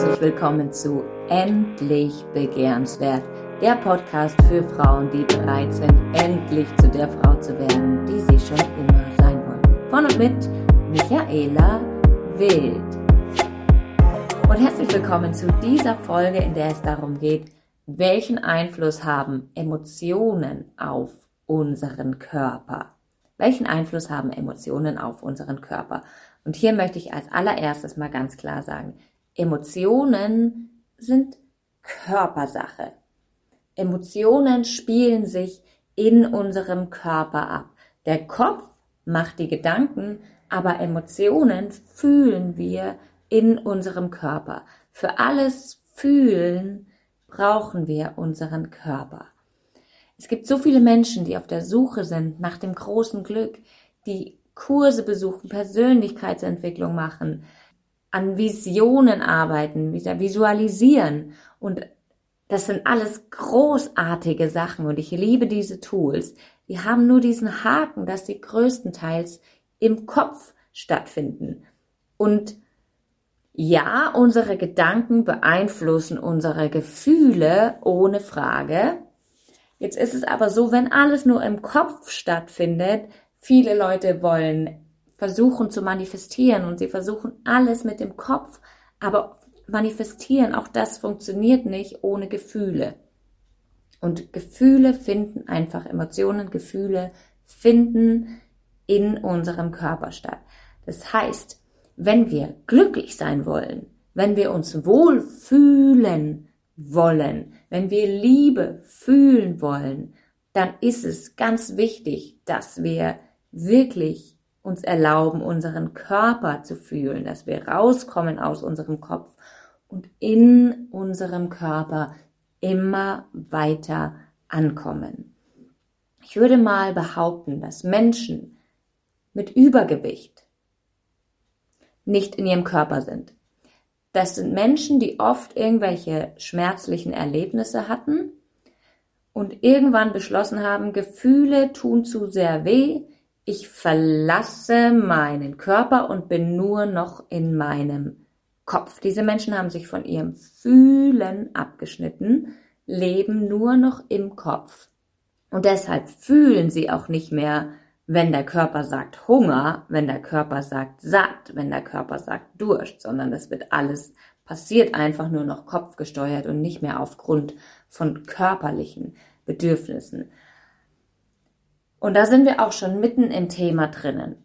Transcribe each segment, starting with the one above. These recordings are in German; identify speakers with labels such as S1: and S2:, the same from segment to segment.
S1: herzlich willkommen zu Endlich Begehrenswert, der Podcast für Frauen, die bereit sind, endlich zu der Frau zu werden, die sie schon immer sein wollen. Von und mit Michaela Wild. Und herzlich willkommen zu dieser Folge, in der es darum geht, welchen Einfluss haben Emotionen auf unseren Körper? Welchen Einfluss haben Emotionen auf unseren Körper? Und hier möchte ich als allererstes mal ganz klar sagen, Emotionen sind Körpersache. Emotionen spielen sich in unserem Körper ab. Der Kopf macht die Gedanken, aber Emotionen fühlen wir in unserem Körper. Für alles Fühlen brauchen wir unseren Körper. Es gibt so viele Menschen, die auf der Suche sind nach dem großen Glück, die Kurse besuchen, Persönlichkeitsentwicklung machen, an Visionen arbeiten, wieder visualisieren. Und das sind alles großartige Sachen und ich liebe diese Tools. Die haben nur diesen Haken, dass sie größtenteils im Kopf stattfinden. Und ja, unsere Gedanken beeinflussen unsere Gefühle ohne Frage. Jetzt ist es aber so, wenn alles nur im Kopf stattfindet, viele Leute wollen versuchen zu manifestieren und sie versuchen alles mit dem Kopf, aber manifestieren, auch das funktioniert nicht ohne Gefühle. Und Gefühle finden einfach, Emotionen, Gefühle finden in unserem Körper statt. Das heißt, wenn wir glücklich sein wollen, wenn wir uns wohl fühlen wollen, wenn wir Liebe fühlen wollen, dann ist es ganz wichtig, dass wir wirklich uns erlauben, unseren Körper zu fühlen, dass wir rauskommen aus unserem Kopf und in unserem Körper immer weiter ankommen. Ich würde mal behaupten, dass Menschen mit Übergewicht nicht in ihrem Körper sind. Das sind Menschen, die oft irgendwelche schmerzlichen Erlebnisse hatten und irgendwann beschlossen haben, Gefühle tun zu sehr weh, ich verlasse meinen Körper und bin nur noch in meinem Kopf. Diese Menschen haben sich von ihrem Fühlen abgeschnitten, leben nur noch im Kopf. Und deshalb fühlen sie auch nicht mehr, wenn der Körper sagt Hunger, wenn der Körper sagt satt, wenn der Körper sagt Durst, sondern das wird alles passiert einfach nur noch kopfgesteuert und nicht mehr aufgrund von körperlichen Bedürfnissen. Und da sind wir auch schon mitten im Thema drinnen.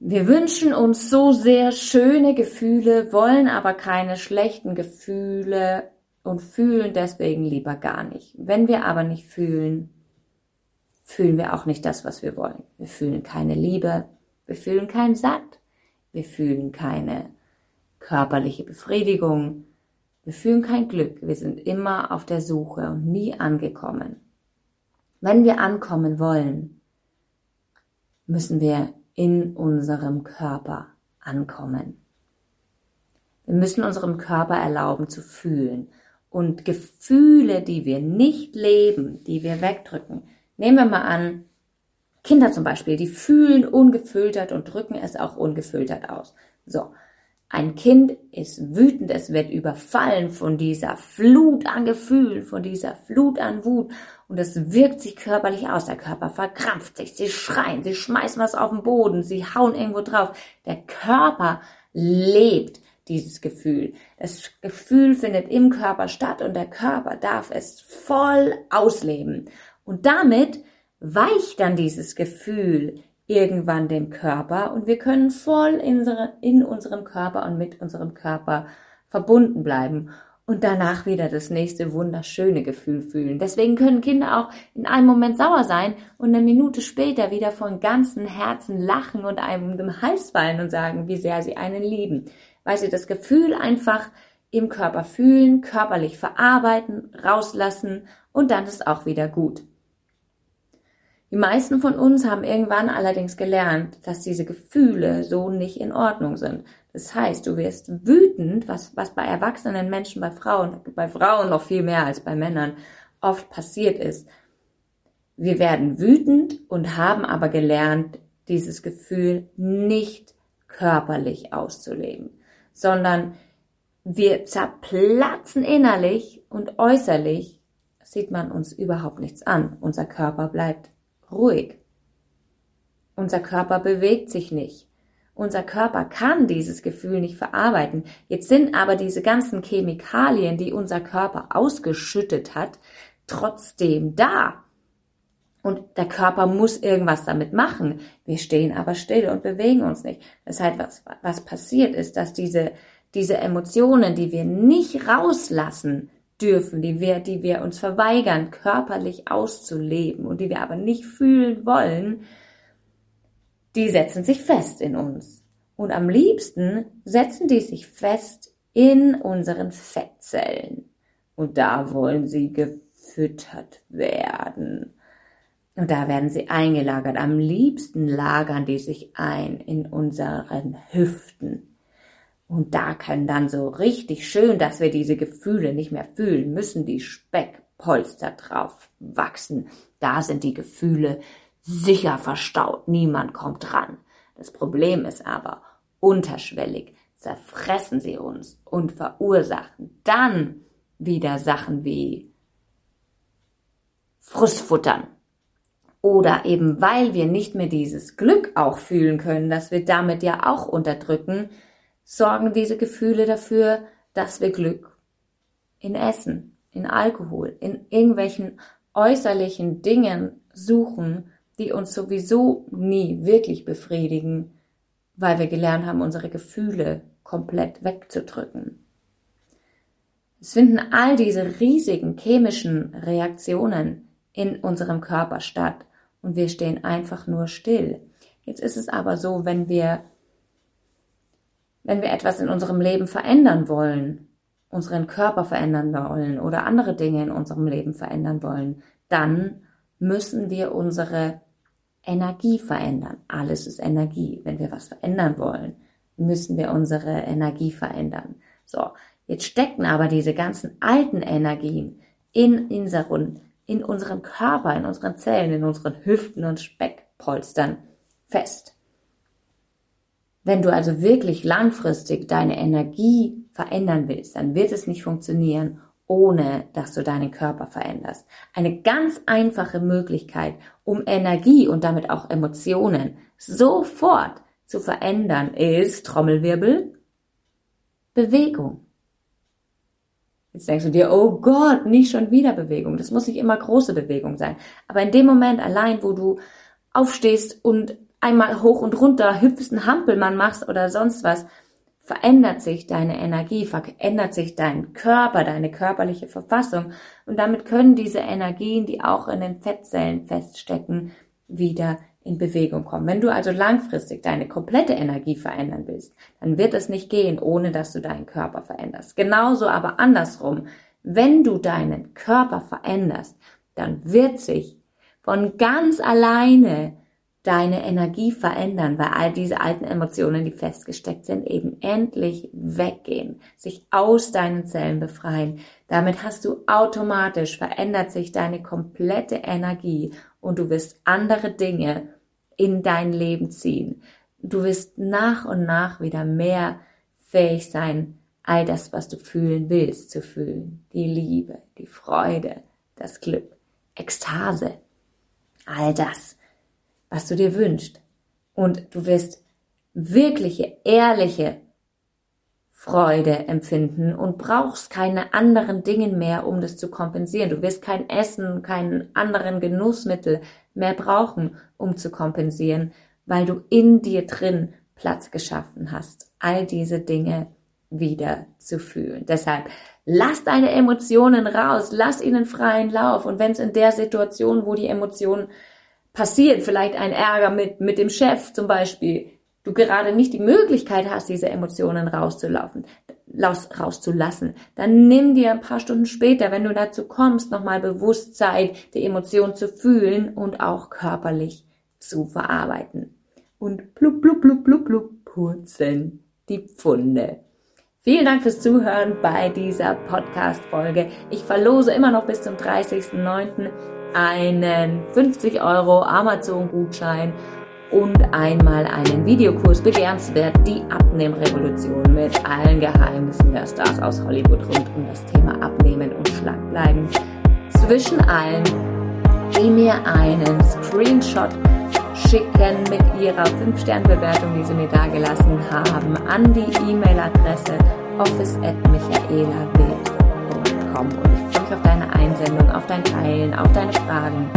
S1: Wir wünschen uns so sehr schöne Gefühle, wollen aber keine schlechten Gefühle und fühlen deswegen lieber gar nicht. Wenn wir aber nicht fühlen, fühlen wir auch nicht das, was wir wollen. Wir fühlen keine Liebe, wir fühlen kein Satt, wir fühlen keine körperliche Befriedigung, wir fühlen kein Glück, wir sind immer auf der Suche und nie angekommen. Wenn wir ankommen wollen, müssen wir in unserem Körper ankommen. Wir müssen unserem Körper erlauben zu fühlen. Und Gefühle, die wir nicht leben, die wir wegdrücken. Nehmen wir mal an, Kinder zum Beispiel, die fühlen ungefiltert und drücken es auch ungefiltert aus. So, ein Kind ist wütend, es wird überfallen von dieser Flut an Gefühlen, von dieser Flut an Wut und es wirkt sich körperlich aus. Der Körper verkrampft sich, sie schreien, sie schmeißen was auf den Boden, sie hauen irgendwo drauf. Der Körper lebt dieses Gefühl. Das Gefühl findet im Körper statt und der Körper darf es voll ausleben. Und damit weicht dann dieses Gefühl irgendwann dem Körper und wir können voll in, unserem Körper und mit unserem Körper verbunden bleiben und danach wieder das nächste wunderschöne Gefühl fühlen. Deswegen können Kinder auch in einem Moment sauer sein und eine Minute später wieder von ganzem Herzen lachen und einem um den Hals fallen und sagen, wie sehr sie einen lieben, weil sie das Gefühl einfach im Körper fühlen, körperlich verarbeiten, rauslassen und dann ist auch wieder gut. Die meisten von uns haben irgendwann allerdings gelernt, dass diese Gefühle so nicht in Ordnung sind. Das heißt, du wirst wütend, was, was bei erwachsenen Menschen, bei Frauen, bei Frauen noch viel mehr als bei Männern oft passiert ist. Wir werden wütend und haben aber gelernt, dieses Gefühl nicht körperlich auszuleben, sondern wir zerplatzen innerlich und äußerlich sieht man uns überhaupt nichts an. Unser Körper bleibt ruhig. Unser Körper bewegt sich nicht. Unser Körper kann dieses Gefühl nicht verarbeiten. Jetzt sind aber diese ganzen Chemikalien, die unser Körper ausgeschüttet hat, trotzdem da. Und der Körper muss irgendwas damit machen. Wir stehen aber still und bewegen uns nicht. Das heißt, was, was passiert ist, dass diese, diese Emotionen, die wir nicht rauslassen dürfen, die wir, die wir uns verweigern, körperlich auszuleben und die wir aber nicht fühlen wollen, die setzen sich fest in uns. Und am liebsten setzen die sich fest in unseren Fettzellen. Und da wollen sie gefüttert werden. Und da werden sie eingelagert. Am liebsten lagern die sich ein in unseren Hüften. Und da kann dann so richtig schön, dass wir diese Gefühle nicht mehr fühlen müssen, die Speckpolster drauf wachsen. Da sind die Gefühle sicher verstaut, niemand kommt dran. Das Problem ist aber, unterschwellig zerfressen sie uns und verursachen dann wieder Sachen wie Frustfuttern. Oder eben weil wir nicht mehr dieses Glück auch fühlen können, dass wir damit ja auch unterdrücken, sorgen diese Gefühle dafür, dass wir Glück in Essen, in Alkohol, in irgendwelchen äußerlichen Dingen suchen, die uns sowieso nie wirklich befriedigen, weil wir gelernt haben, unsere Gefühle komplett wegzudrücken. Es finden all diese riesigen chemischen Reaktionen in unserem Körper statt und wir stehen einfach nur still. Jetzt ist es aber so, wenn wir, wenn wir etwas in unserem Leben verändern wollen, unseren Körper verändern wollen oder andere Dinge in unserem Leben verändern wollen, dann müssen wir unsere Energie verändern. Alles ist Energie. Wenn wir was verändern wollen, müssen wir unsere Energie verändern. So, jetzt stecken aber diese ganzen alten Energien in unseren, in unserem Körper, in unseren Zellen, in unseren Hüften und Speckpolstern fest. Wenn du also wirklich langfristig deine Energie verändern willst, dann wird es nicht funktionieren ohne dass du deinen Körper veränderst. Eine ganz einfache Möglichkeit, um Energie und damit auch Emotionen sofort zu verändern, ist Trommelwirbel, Bewegung. Jetzt denkst du dir, oh Gott, nicht schon wieder Bewegung. Das muss nicht immer große Bewegung sein. Aber in dem Moment allein, wo du aufstehst und einmal hoch und runter hüpfst, einen Hampelmann machst oder sonst was, verändert sich deine Energie, verändert sich dein Körper, deine körperliche Verfassung und damit können diese Energien, die auch in den Fettzellen feststecken, wieder in Bewegung kommen. Wenn du also langfristig deine komplette Energie verändern willst, dann wird es nicht gehen, ohne dass du deinen Körper veränderst. Genauso aber andersrum, wenn du deinen Körper veränderst, dann wird sich von ganz alleine deine Energie verändern, weil all diese alten Emotionen, die festgesteckt sind, eben endlich weggehen, sich aus deinen Zellen befreien. Damit hast du automatisch verändert sich deine komplette Energie und du wirst andere Dinge in dein Leben ziehen. Du wirst nach und nach wieder mehr fähig sein, all das, was du fühlen willst, zu fühlen. Die Liebe, die Freude, das Glück, Ekstase, all das was du dir wünschst. Und du wirst wirkliche, ehrliche Freude empfinden und brauchst keine anderen Dinge mehr, um das zu kompensieren. Du wirst kein Essen, keinen anderen Genussmittel mehr brauchen, um zu kompensieren, weil du in dir drin Platz geschaffen hast, all diese Dinge wieder zu fühlen. Deshalb lass deine Emotionen raus, lass ihnen freien Lauf. Und wenn es in der Situation, wo die Emotionen passiert, vielleicht ein Ärger mit, mit dem Chef zum Beispiel, du gerade nicht die Möglichkeit hast, diese Emotionen rauszulaufen, rauszulassen, dann nimm dir ein paar Stunden später, wenn du dazu kommst, nochmal bewusst Zeit, die Emotion zu fühlen und auch körperlich zu verarbeiten. Und blub, blub, blub, blub, blub, purzeln die Pfunde. Vielen Dank fürs Zuhören bei dieser Podcast-Folge. Ich verlose immer noch bis zum 30.09 einen 50 Euro Amazon-Gutschein und einmal einen Videokurs begehrenswert, die Abnehmrevolution mit allen Geheimnissen der Stars aus Hollywood rund um das Thema Abnehmen und Schlankbleiben. Zwischen allen, die mir einen Screenshot schicken mit ihrer 5-Sterne-Bewertung, die sie mir dagelassen haben, an die E-Mail-Adresse office.michaelawild.com. Und ich mich auf deine Einsendung, auf dein Teilen, auf deine Fragen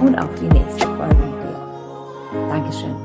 S1: und auf die nächste Folge mit dir. Dankeschön.